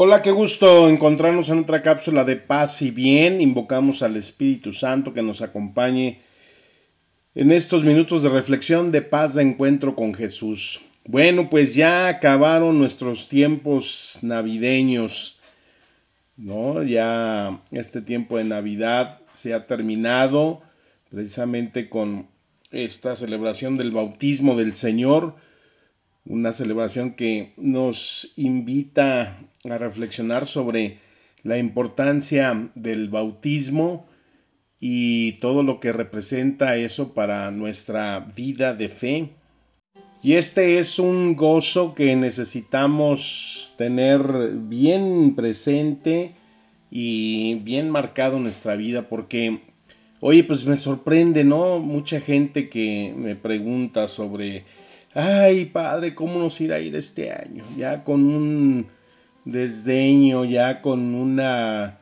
Hola, qué gusto encontrarnos en otra cápsula de paz y bien. Invocamos al Espíritu Santo que nos acompañe en estos minutos de reflexión de paz de encuentro con Jesús. Bueno, pues ya acabaron nuestros tiempos navideños, ¿no? Ya este tiempo de Navidad se ha terminado precisamente con esta celebración del bautismo del Señor una celebración que nos invita a reflexionar sobre la importancia del bautismo y todo lo que representa eso para nuestra vida de fe. Y este es un gozo que necesitamos tener bien presente y bien marcado en nuestra vida porque, oye, pues me sorprende, ¿no? Mucha gente que me pregunta sobre ay padre, ¿cómo nos irá a ir este año? Ya con un desdeño, ya con una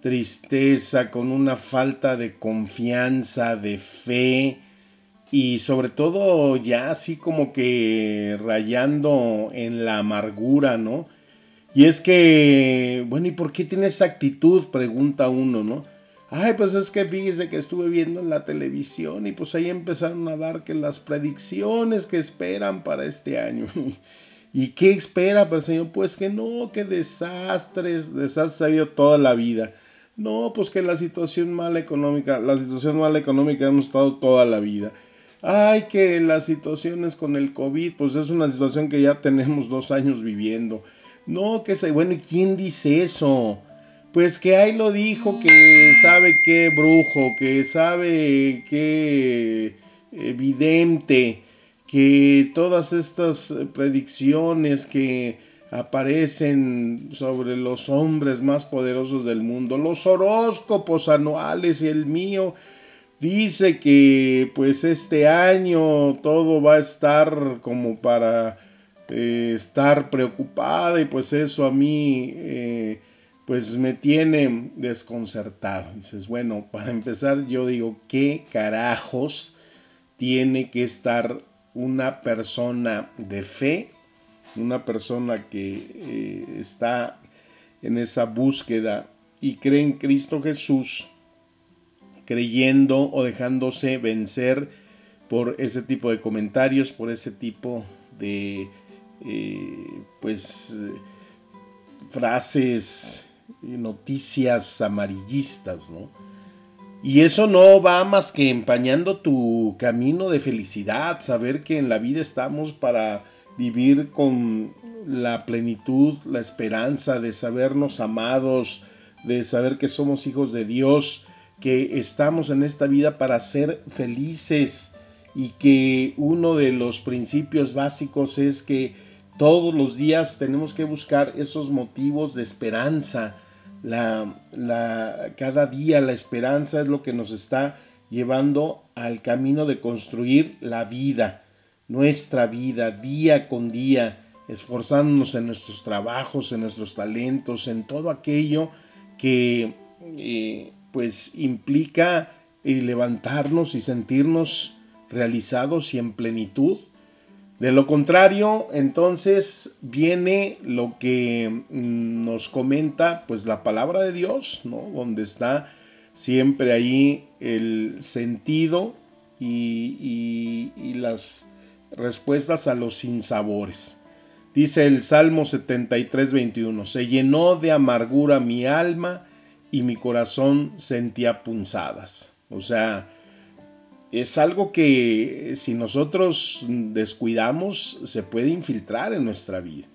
tristeza, con una falta de confianza, de fe y sobre todo ya así como que rayando en la amargura, ¿no? Y es que, bueno, ¿y por qué tiene esa actitud? Pregunta uno, ¿no? Ay, pues es que fíjese que estuve viendo en la televisión y pues ahí empezaron a dar que las predicciones que esperan para este año. ¿Y qué espera para el Señor? Pues que no, que desastres, desastres ha habido toda la vida. No, pues que la situación mala económica, la situación mala económica hemos estado toda la vida. Ay, que las situaciones con el COVID, pues es una situación que ya tenemos dos años viviendo. No, que se, bueno, ¿y quién dice eso? Pues que ahí lo dijo, que sabe qué brujo, que sabe qué evidente, que todas estas predicciones que aparecen sobre los hombres más poderosos del mundo, los horóscopos anuales y el mío, dice que pues este año todo va a estar como para eh, estar preocupada y pues eso a mí eh, pues me tiene desconcertado. Dices, bueno, para empezar yo digo, ¿qué carajos tiene que estar una persona de fe, una persona que eh, está en esa búsqueda y cree en Cristo Jesús, creyendo o dejándose vencer por ese tipo de comentarios, por ese tipo de, eh, pues, frases noticias amarillistas, ¿no? Y eso no va más que empañando tu camino de felicidad, saber que en la vida estamos para vivir con la plenitud, la esperanza de sabernos amados, de saber que somos hijos de Dios, que estamos en esta vida para ser felices y que uno de los principios básicos es que todos los días tenemos que buscar esos motivos de esperanza. La, cada día la esperanza es lo que nos está llevando al camino de construir la vida, nuestra vida, día con día, esforzándonos en nuestros trabajos, en nuestros talentos, en todo aquello que eh, pues implica eh, levantarnos y sentirnos realizados y en plenitud de lo contrario, entonces viene lo que mm, nos comenta pues la palabra de Dios, ¿no? Donde está siempre ahí el sentido y, y las respuestas a los sinsabores. Dice el Salmo 73, 21, se llenó de amargura mi alma y mi corazón sentía punzadas. O sea, es algo que si nosotros descuidamos se puede infiltrar en nuestra vida.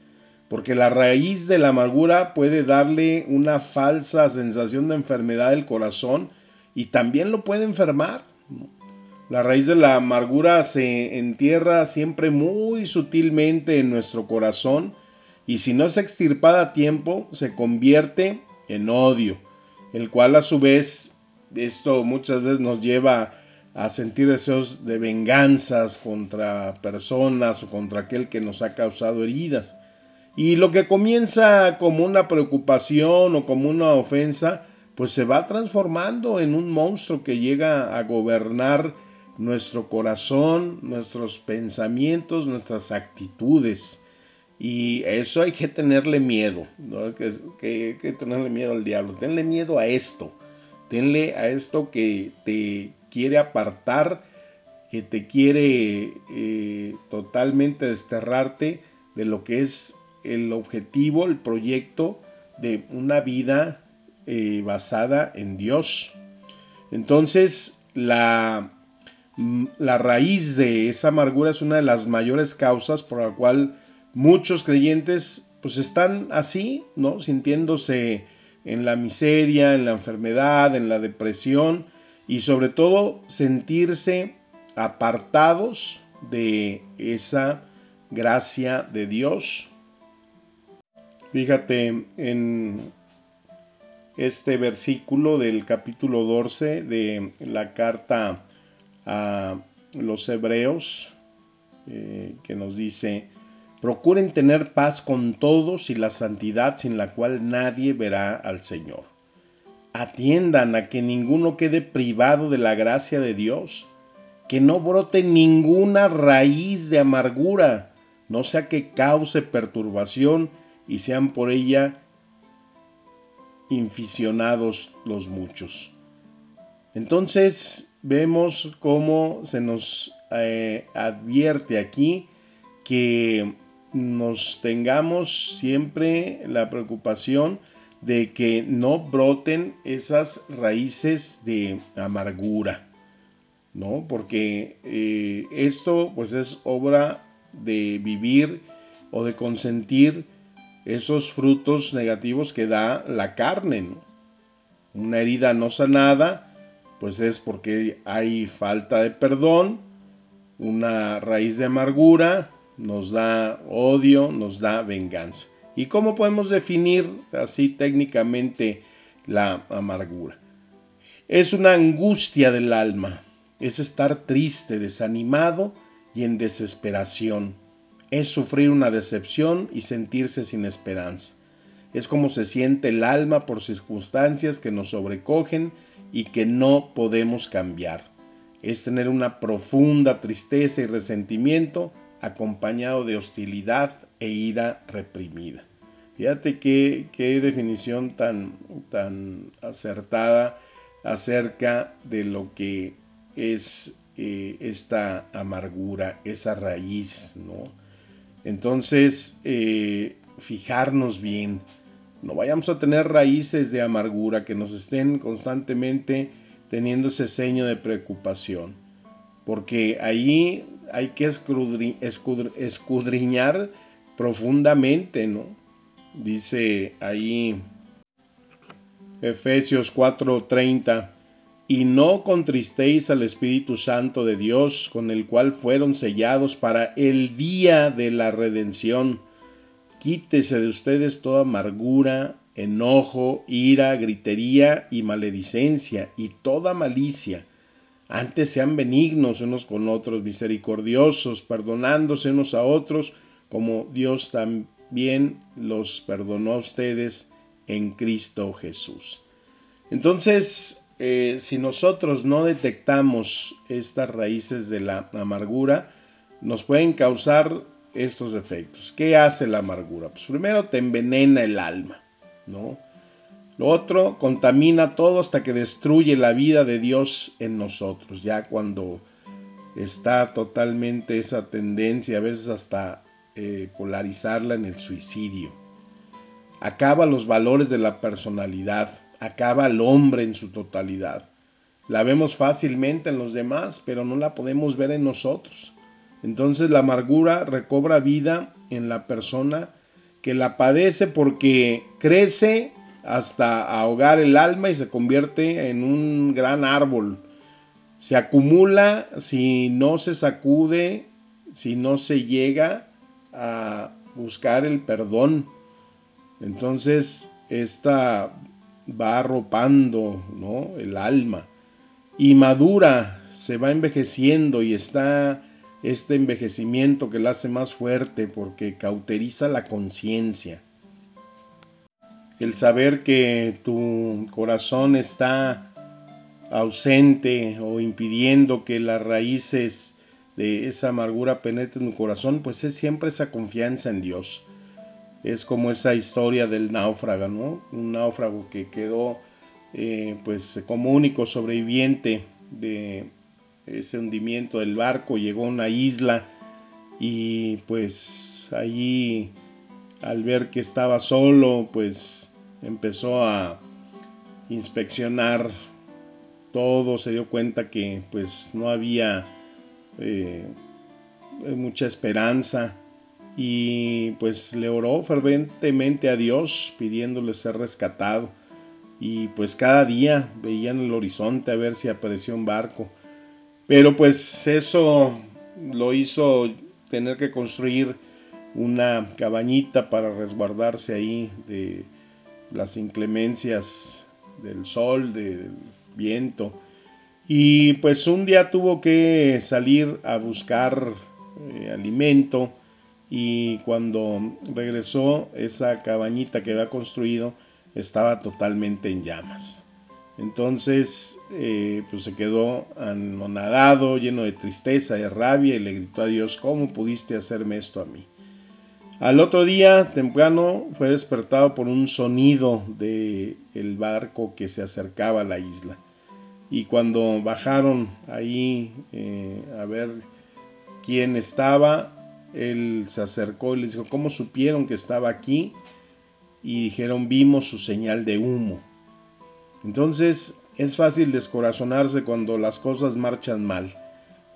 Porque la raíz de la amargura puede darle una falsa sensación de enfermedad del corazón y también lo puede enfermar. La raíz de la amargura se entierra siempre muy sutilmente en nuestro corazón y si no es extirpada a tiempo, se convierte en odio, el cual a su vez, esto muchas veces nos lleva a sentir deseos de venganzas contra personas o contra aquel que nos ha causado heridas. Y lo que comienza como una preocupación o como una ofensa, pues se va transformando en un monstruo que llega a gobernar nuestro corazón, nuestros pensamientos, nuestras actitudes. Y eso hay que tenerle miedo, ¿no? que, hay que tenerle miedo al diablo. Tenle miedo a esto. Tenle a esto que te quiere apartar, que te quiere eh, totalmente desterrarte de lo que es el objetivo, el proyecto de una vida eh, basada en Dios. Entonces, la, mm, la raíz de esa amargura es una de las mayores causas por la cual muchos creyentes pues están así, ¿no? Sintiéndose en la miseria, en la enfermedad, en la depresión y sobre todo sentirse apartados de esa gracia de Dios. Fíjate en este versículo del capítulo 12 de la carta a los hebreos eh, que nos dice, Procuren tener paz con todos y la santidad sin la cual nadie verá al Señor. Atiendan a que ninguno quede privado de la gracia de Dios, que no brote ninguna raíz de amargura, no sea que cause perturbación y sean por ella inficionados los muchos. Entonces vemos cómo se nos eh, advierte aquí que nos tengamos siempre la preocupación de que no broten esas raíces de amargura, ¿no? Porque eh, esto pues es obra de vivir o de consentir esos frutos negativos que da la carne. Una herida no sanada, pues es porque hay falta de perdón, una raíz de amargura, nos da odio, nos da venganza. ¿Y cómo podemos definir así técnicamente la amargura? Es una angustia del alma, es estar triste, desanimado y en desesperación. Es sufrir una decepción y sentirse sin esperanza. Es como se siente el alma por circunstancias que nos sobrecogen y que no podemos cambiar. Es tener una profunda tristeza y resentimiento acompañado de hostilidad e ira reprimida. Fíjate qué, qué definición tan, tan acertada acerca de lo que es eh, esta amargura, esa raíz, ¿no? Entonces, eh, fijarnos bien, no vayamos a tener raíces de amargura que nos estén constantemente teniendo ese seño de preocupación, porque ahí hay que escudriñar profundamente, ¿no? Dice ahí Efesios 4:30, y no contristéis al Espíritu Santo de Dios, con el cual fueron sellados para el día de la redención. Quítese de ustedes toda amargura, enojo, ira, gritería y maledicencia, y toda malicia antes sean benignos unos con otros, misericordiosos, perdonándose unos a otros, como Dios también los perdonó a ustedes en Cristo Jesús. Entonces, eh, si nosotros no detectamos estas raíces de la amargura, nos pueden causar estos efectos. ¿Qué hace la amargura? Pues primero te envenena el alma, ¿no? Lo otro, contamina todo hasta que destruye la vida de Dios en nosotros, ya cuando está totalmente esa tendencia, a veces hasta eh, polarizarla en el suicidio. Acaba los valores de la personalidad, acaba al hombre en su totalidad. La vemos fácilmente en los demás, pero no la podemos ver en nosotros. Entonces la amargura recobra vida en la persona que la padece porque crece hasta ahogar el alma y se convierte en un gran árbol. Se acumula si no se sacude, si no se llega a buscar el perdón. Entonces, esta va arropando ¿no? el alma y madura, se va envejeciendo y está este envejecimiento que la hace más fuerte porque cauteriza la conciencia. El saber que tu corazón está ausente o impidiendo que las raíces de esa amargura penetren en tu corazón, pues es siempre esa confianza en Dios. Es como esa historia del náufrago, ¿no? Un náufrago que quedó eh, pues como único sobreviviente de ese hundimiento del barco, llegó a una isla y pues allí al ver que estaba solo, pues empezó a inspeccionar todo, se dio cuenta que pues no había eh, mucha esperanza. Y pues le oró ferventemente a Dios pidiéndole ser rescatado. Y pues cada día veía en el horizonte a ver si apareció un barco. Pero pues eso lo hizo tener que construir una cabañita para resguardarse ahí de las inclemencias del sol, del viento. Y pues un día tuvo que salir a buscar eh, alimento y cuando regresó esa cabañita que había construido estaba totalmente en llamas. Entonces, eh, pues se quedó anonadado, lleno de tristeza, de rabia, y le gritó a Dios, ¿cómo pudiste hacerme esto a mí? Al otro día, temprano, fue despertado por un sonido de el barco que se acercaba a la isla. Y cuando bajaron ahí eh, a ver quién estaba, él se acercó y les dijo, ¿cómo supieron que estaba aquí? Y dijeron, vimos su señal de humo. Entonces es fácil descorazonarse cuando las cosas marchan mal,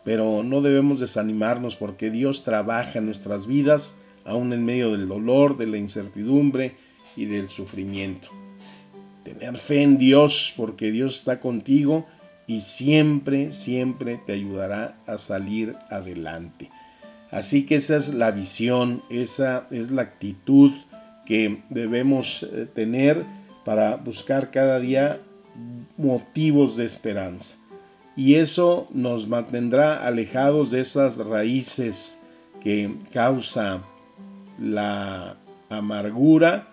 pero no debemos desanimarnos porque Dios trabaja en nuestras vidas aún en medio del dolor, de la incertidumbre y del sufrimiento. Tener fe en Dios porque Dios está contigo y siempre, siempre te ayudará a salir adelante. Así que esa es la visión, esa es la actitud que debemos eh, tener para buscar cada día motivos de esperanza. Y eso nos mantendrá alejados de esas raíces que causa la amargura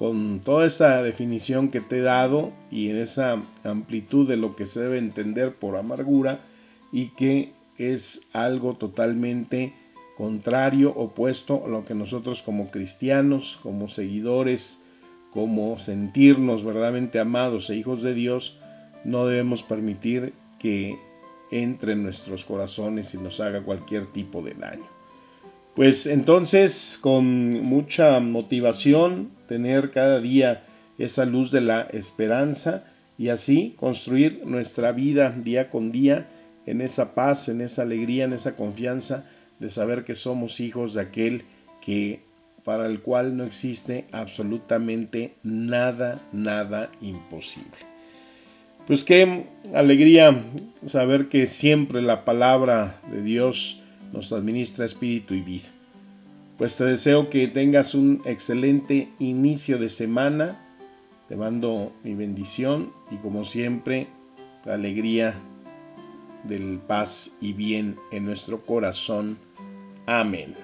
con toda esa definición que te he dado y en esa amplitud de lo que se debe entender por amargura y que es algo totalmente contrario, opuesto a lo que nosotros como cristianos, como seguidores como sentirnos verdaderamente amados e hijos de Dios, no debemos permitir que entre en nuestros corazones y nos haga cualquier tipo de daño. Pues entonces, con mucha motivación, tener cada día esa luz de la esperanza y así construir nuestra vida día con día en esa paz, en esa alegría, en esa confianza de saber que somos hijos de aquel que para el cual no existe absolutamente nada, nada imposible. Pues qué alegría saber que siempre la palabra de Dios nos administra espíritu y vida. Pues te deseo que tengas un excelente inicio de semana. Te mando mi bendición y como siempre, la alegría del paz y bien en nuestro corazón. Amén.